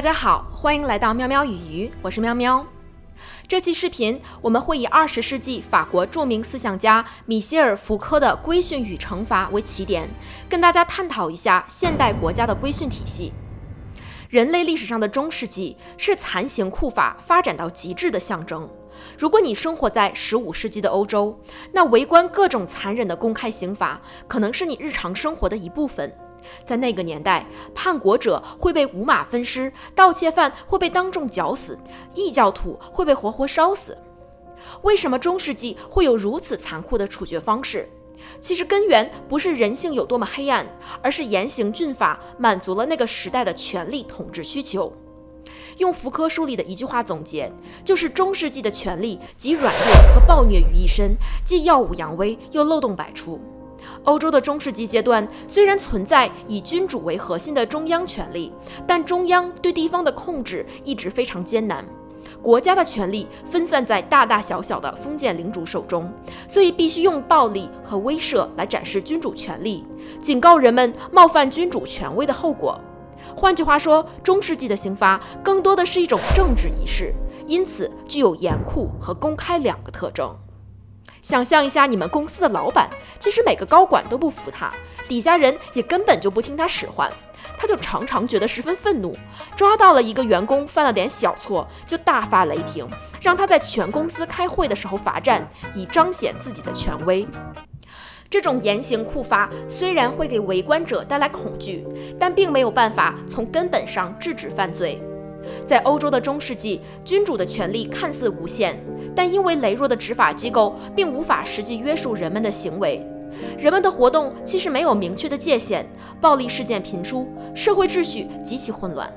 大家好，欢迎来到喵喵与鱼，我是喵喵。这期视频我们会以二十世纪法国著名思想家米歇尔·福柯的《规训与惩罚》为起点，跟大家探讨一下现代国家的规训体系。人类历史上的中世纪是残刑酷法发展到极致的象征。如果你生活在十五世纪的欧洲，那围观各种残忍的公开刑罚可能是你日常生活的一部分。在那个年代，叛国者会被五马分尸，盗窃犯会被当众绞死，异教徒会被活活烧死。为什么中世纪会有如此残酷的处决方式？其实根源不是人性有多么黑暗，而是严刑峻法满足了那个时代的权力统治需求。用福柯书里的一句话总结，就是中世纪的权力集软弱和暴虐于一身，既耀武扬威，又漏洞百出。欧洲的中世纪阶段虽然存在以君主为核心的中央权力，但中央对地方的控制一直非常艰难。国家的权力分散在大大小小的封建领主手中，所以必须用暴力和威慑来展示君主权力，警告人们冒犯君主权威的后果。换句话说，中世纪的刑罚更多的是一种政治仪式，因此具有严酷和公开两个特征。想象一下，你们公司的老板，其实每个高管都不服他，底下人也根本就不听他使唤，他就常常觉得十分愤怒。抓到了一个员工犯了点小错，就大发雷霆，让他在全公司开会的时候罚站，以彰显自己的权威。这种严刑酷法虽然会给围观者带来恐惧，但并没有办法从根本上制止犯罪。在欧洲的中世纪，君主的权力看似无限，但因为羸弱的执法机构并无法实际约束人们的行为，人们的活动其实没有明确的界限，暴力事件频出，社会秩序极其混乱。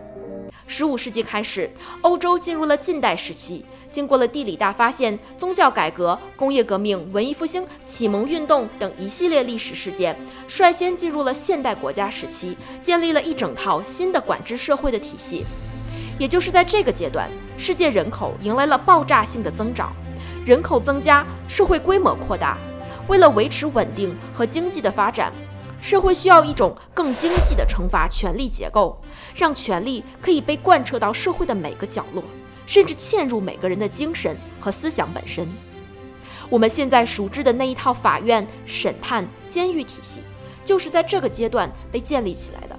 十五世纪开始，欧洲进入了近代时期，经过了地理大发现、宗教改革、工业革命、文艺复兴、启蒙运动等一系列历史事件，率先进入了现代国家时期，建立了一整套新的管制社会的体系。也就是在这个阶段，世界人口迎来了爆炸性的增长，人口增加，社会规模扩大。为了维持稳定和经济的发展，社会需要一种更精细的惩罚权力结构，让权力可以被贯彻到社会的每个角落，甚至嵌入每个人的精神和思想本身。我们现在熟知的那一套法院、审判、监狱体系，就是在这个阶段被建立起来的。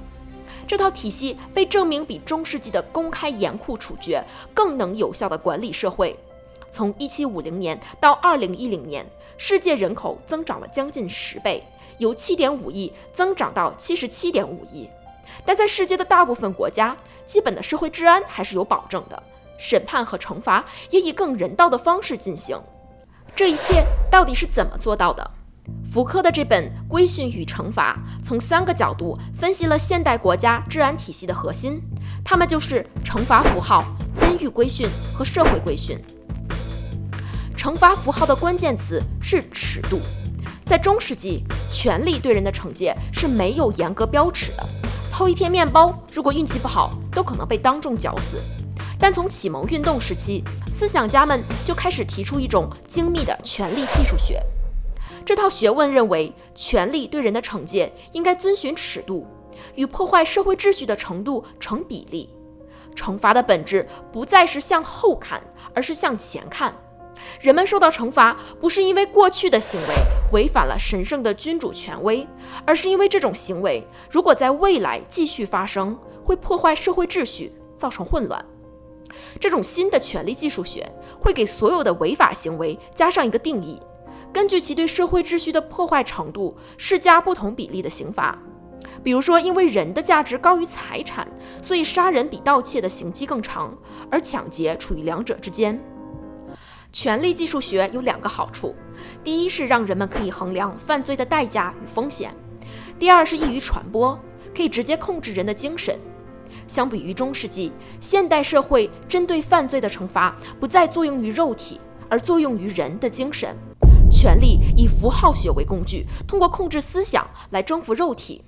这套体系被证明比中世纪的公开严酷处决更能有效地管理社会。从1750年到2010年，世界人口增长了将近十倍，由7.5亿增长到77.5亿。但在世界的大部分国家，基本的社会治安还是有保证的，审判和惩罚也以更人道的方式进行。这一切到底是怎么做到的？福柯的这本《规训与惩罚》从三个角度分析了现代国家治安体系的核心，它们就是惩罚符号、监狱规训和社会规训。惩罚符号的关键词是尺度。在中世纪，权力对人的惩戒是没有严格标尺的，偷一片面包，如果运气不好，都可能被当众绞死。但从启蒙运动时期，思想家们就开始提出一种精密的权力技术学。这套学问认为，权力对人的惩戒应该遵循尺度，与破坏社会秩序的程度成比例。惩罚的本质不再是向后看，而是向前看。人们受到惩罚，不是因为过去的行为违反了神圣的君主权威，而是因为这种行为如果在未来继续发生，会破坏社会秩序，造成混乱。这种新的权力技术学会给所有的违法行为加上一个定义。根据其对社会秩序的破坏程度，施加不同比例的刑罚。比如说，因为人的价值高于财产，所以杀人比盗窃的刑期更长，而抢劫处于两者之间。权力技术学有两个好处：第一是让人们可以衡量犯罪的代价与风险；第二是易于传播，可以直接控制人的精神。相比于中世纪，现代社会针对犯罪的惩罚不再作用于肉体，而作用于人的精神。权力以符号学为工具，通过控制思想来征服肉体。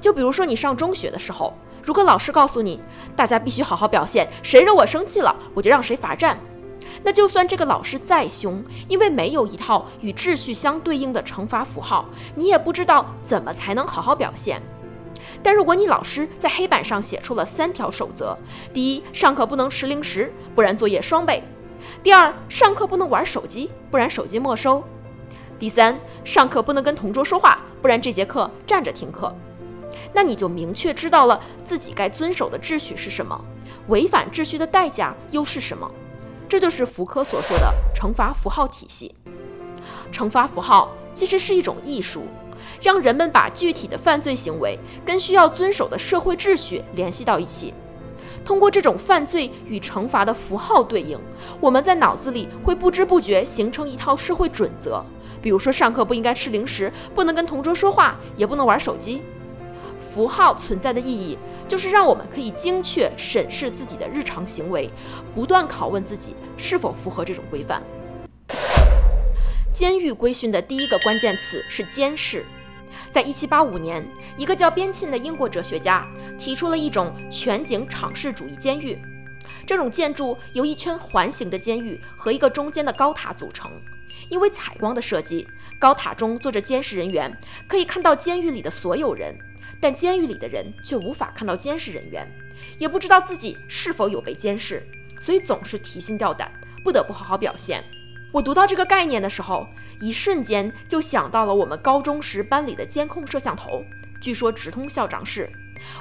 就比如说，你上中学的时候，如果老师告诉你，大家必须好好表现，谁惹我生气了，我就让谁罚站。那就算这个老师再凶，因为没有一套与秩序相对应的惩罚符号，你也不知道怎么才能好好表现。但如果你老师在黑板上写出了三条守则：第一，上课不能吃零食，不然作业双倍；第二，上课不能玩手机，不然手机没收；第三，上课不能跟同桌说话，不然这节课站着听课。那你就明确知道了自己该遵守的秩序是什么，违反秩序的代价又是什么。这就是福柯所说的惩罚符号体系。惩罚符号其实是一种艺术。让人们把具体的犯罪行为跟需要遵守的社会秩序联系到一起，通过这种犯罪与惩罚的符号对应，我们在脑子里会不知不觉形成一套社会准则。比如说，上课不应该吃零食，不能跟同桌说话，也不能玩手机。符号存在的意义，就是让我们可以精确审视自己的日常行为，不断拷问自己是否符合这种规范。监狱规训的第一个关键词是监视。在一七八五年，一个叫边沁的英国哲学家提出了一种全景敞视主义监狱。这种建筑由一圈环形的监狱和一个中间的高塔组成。因为采光的设计，高塔中坐着监视人员，可以看到监狱里的所有人，但监狱里的人却无法看到监视人员，也不知道自己是否有被监视，所以总是提心吊胆，不得不好好表现。我读到这个概念的时候，一瞬间就想到了我们高中时班里的监控摄像头，据说直通校长室。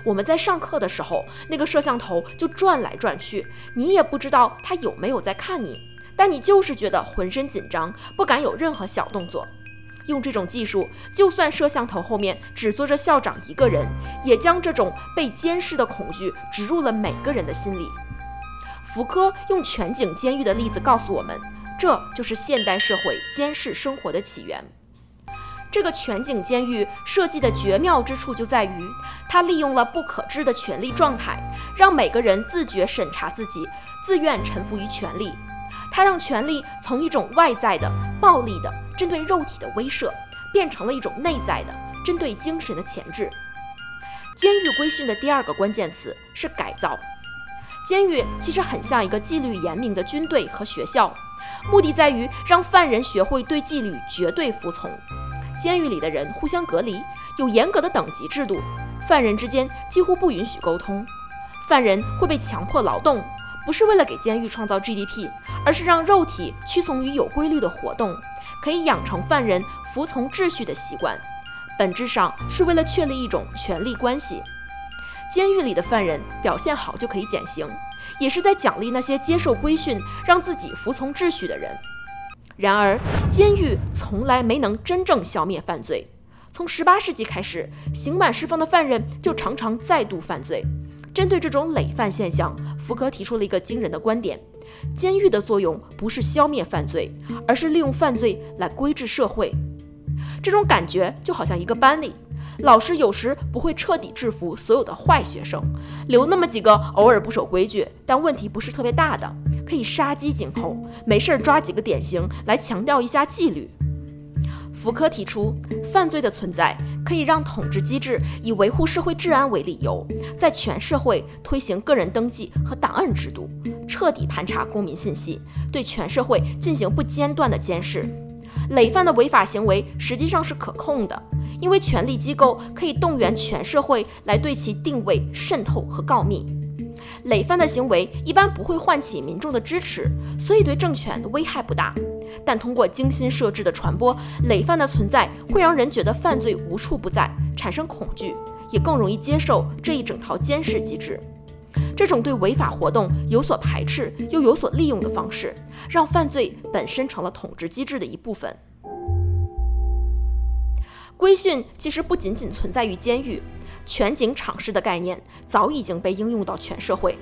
我们在上课的时候，那个摄像头就转来转去，你也不知道他有没有在看你，但你就是觉得浑身紧张，不敢有任何小动作。用这种技术，就算摄像头后面只坐着校长一个人，也将这种被监视的恐惧植入了每个人的心里。福柯用全景监狱的例子告诉我们。这就是现代社会监视生活的起源。这个全景监狱设计的绝妙之处就在于，它利用了不可知的权力状态，让每个人自觉审查自己，自愿臣服于权力。它让权力从一种外在的、暴力的、针对肉体的威慑，变成了一种内在的、针对精神的钳制。监狱规训的第二个关键词是改造。监狱其实很像一个纪律严明的军队和学校。目的在于让犯人学会对纪律绝对服从。监狱里的人互相隔离，有严格的等级制度，犯人之间几乎不允许沟通。犯人会被强迫劳动，不是为了给监狱创造 GDP，而是让肉体屈从于有规律的活动，可以养成犯人服从秩序的习惯。本质上是为了确立一种权力关系。监狱里的犯人表现好就可以减刑。也是在奖励那些接受规训、让自己服从秩序的人。然而，监狱从来没能真正消灭犯罪。从十八世纪开始，刑满释放的犯人就常常再度犯罪。针对这种累犯现象，福柯提出了一个惊人的观点：监狱的作用不是消灭犯罪，而是利用犯罪来规制社会。这种感觉就好像一个班里。老师有时不会彻底制服所有的坏学生，留那么几个偶尔不守规矩，但问题不是特别大的，可以杀鸡儆猴，没事儿抓几个典型来强调一下纪律。福柯提出，犯罪的存在可以让统治机制以维护社会治安为理由，在全社会推行个人登记和档案制度，彻底盘查公民信息，对全社会进行不间断的监视。累犯的违法行为实际上是可控的。因为权力机构可以动员全社会来对其定位、渗透和告密，累犯的行为一般不会唤起民众的支持，所以对政权的危害不大。但通过精心设置的传播，累犯的存在会让人觉得犯罪无处不在，产生恐惧，也更容易接受这一整套监视机制。这种对违法活动有所排斥又有所利用的方式，让犯罪本身成了统治机制的一部分。规训其实不仅仅存在于监狱，全景敞视的概念早已经被应用到全社会。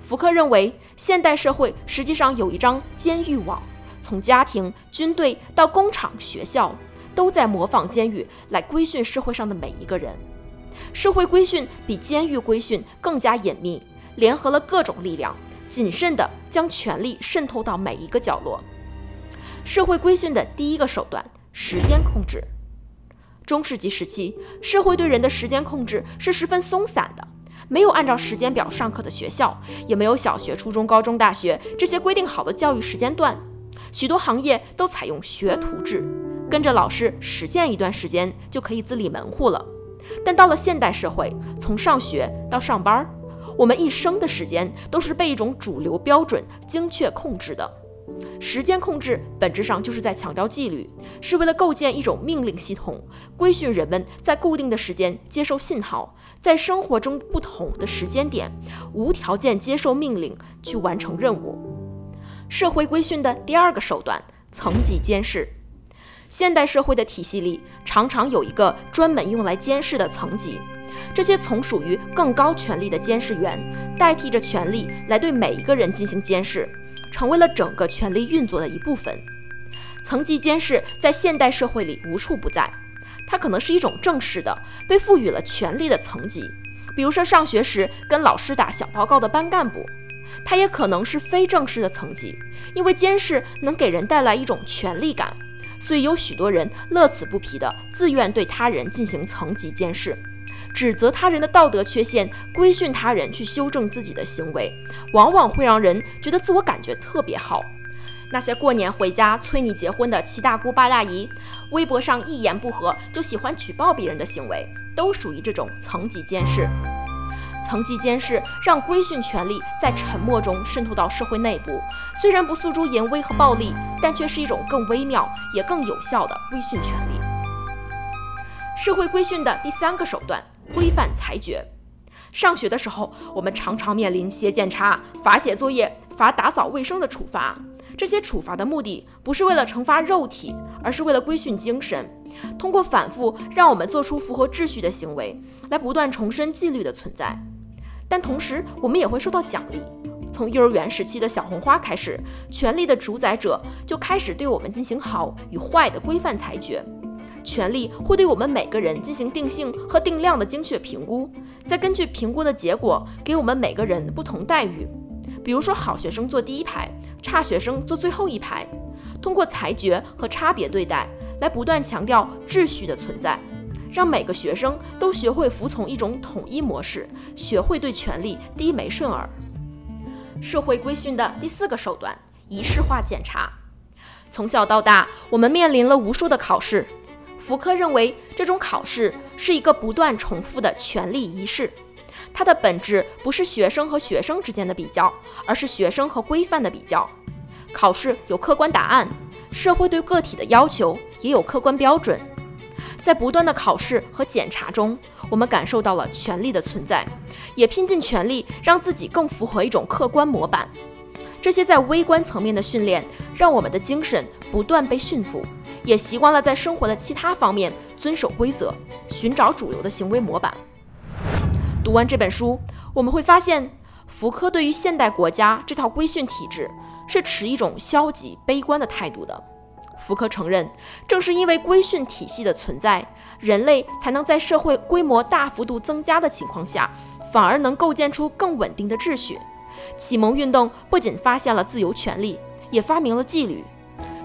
福柯认为，现代社会实际上有一张监狱网，从家庭、军队到工厂、学校，都在模仿监狱来规训社会上的每一个人。社会规训比监狱规训更加隐秘，联合了各种力量，谨慎地将权力渗透到每一个角落。社会规训的第一个手段：时间控制。中世纪时期，社会对人的时间控制是十分松散的，没有按照时间表上课的学校，也没有小学、初中、高中、大学这些规定好的教育时间段。许多行业都采用学徒制，跟着老师实践一段时间就可以自立门户了。但到了现代社会，从上学到上班，我们一生的时间都是被一种主流标准精确控制的。时间控制本质上就是在强调纪律，是为了构建一种命令系统，规训人们在固定的时间接受信号，在生活中不同的时间点无条件接受命令去完成任务。社会规训的第二个手段，层级监视。现代社会的体系里，常常有一个专门用来监视的层级，这些从属于更高权力的监视员，代替着权力来对每一个人进行监视。成为了整个权力运作的一部分。层级监视在现代社会里无处不在，它可能是一种正式的、被赋予了权力的层级，比如说上学时跟老师打小报告的班干部；它也可能是非正式的层级，因为监视能给人带来一种权力感，所以有许多人乐此不疲地自愿对他人进行层级监视。指责他人的道德缺陷，规训他人去修正自己的行为，往往会让人觉得自我感觉特别好。那些过年回家催你结婚的七大姑八大姨，微博上一言不合就喜欢举报别人的行为，都属于这种层级监视。层级监视让规训权力在沉默中渗透到社会内部，虽然不诉诸淫威和暴力，但却是一种更微妙也更有效的规训权力。社会规训的第三个手段。规范裁决。上学的时候，我们常常面临写检查、罚写作业、罚打扫卫生的处罚。这些处罚的目的不是为了惩罚肉体，而是为了规训精神。通过反复让我们做出符合秩序的行为，来不断重申纪律的存在。但同时，我们也会受到奖励。从幼儿园时期的小红花开始，权力的主宰者就开始对我们进行好与坏的规范裁决。权力会对我们每个人进行定性和定量的精确评估，再根据评估的结果给我们每个人不同待遇。比如说，好学生坐第一排，差学生坐最后一排。通过裁决和差别对待来不断强调秩序的存在，让每个学生都学会服从一种统一模式，学会对权力低眉顺耳。社会规训的第四个手段：仪式化检查。从小到大，我们面临了无数的考试。福柯认为，这种考试是一个不断重复的权力仪式，它的本质不是学生和学生之间的比较，而是学生和规范的比较。考试有客观答案，社会对个体的要求也有客观标准。在不断的考试和检查中，我们感受到了权力的存在，也拼尽全力让自己更符合一种客观模板。这些在微观层面的训练，让我们的精神不断被驯服。也习惯了在生活的其他方面遵守规则，寻找主流的行为模板。读完这本书，我们会发现，福柯对于现代国家这套规训体制是持一种消极悲观的态度的。福柯承认，正是因为规训体系的存在，人类才能在社会规模大幅度增加的情况下，反而能构建出更稳定的秩序。启蒙运动不仅发现了自由权利，也发明了纪律。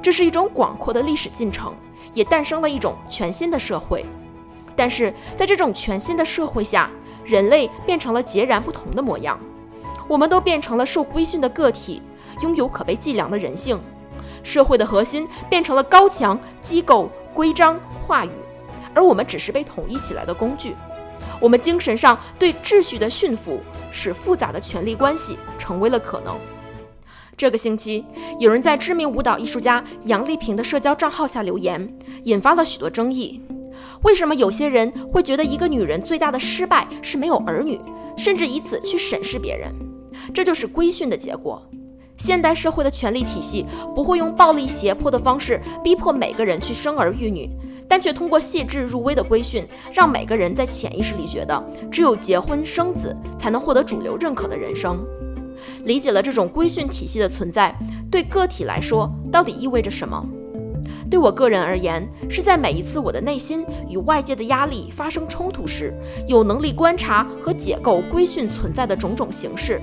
这是一种广阔的历史进程，也诞生了一种全新的社会。但是在这种全新的社会下，人类变成了截然不同的模样。我们都变成了受规训的个体，拥有可被计量的人性。社会的核心变成了高墙、机构、规章、话语，而我们只是被统一起来的工具。我们精神上对秩序的驯服，使复杂的权力关系成为了可能。这个星期，有人在知名舞蹈艺术家杨丽萍的社交账号下留言，引发了许多争议。为什么有些人会觉得一个女人最大的失败是没有儿女，甚至以此去审视别人？这就是规训的结果。现代社会的权力体系不会用暴力胁迫的方式逼迫每个人去生儿育女，但却通过细致入微的规训，让每个人在潜意识里觉得，只有结婚生子才能获得主流认可的人生。理解了这种规训体系的存在，对个体来说到底意味着什么？对我个人而言，是在每一次我的内心与外界的压力发生冲突时，有能力观察和解构规训存在的种种形式。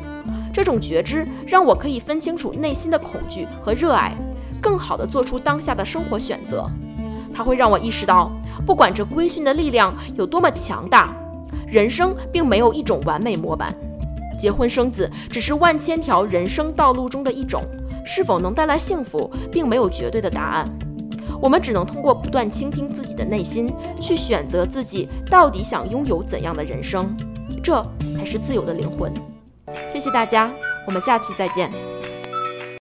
这种觉知让我可以分清楚内心的恐惧和热爱，更好地做出当下的生活选择。它会让我意识到，不管这规训的力量有多么强大，人生并没有一种完美模板。结婚生子只是万千条人生道路中的一种，是否能带来幸福，并没有绝对的答案。我们只能通过不断倾听自己的内心，去选择自己到底想拥有怎样的人生，这才是自由的灵魂。谢谢大家，我们下期再见。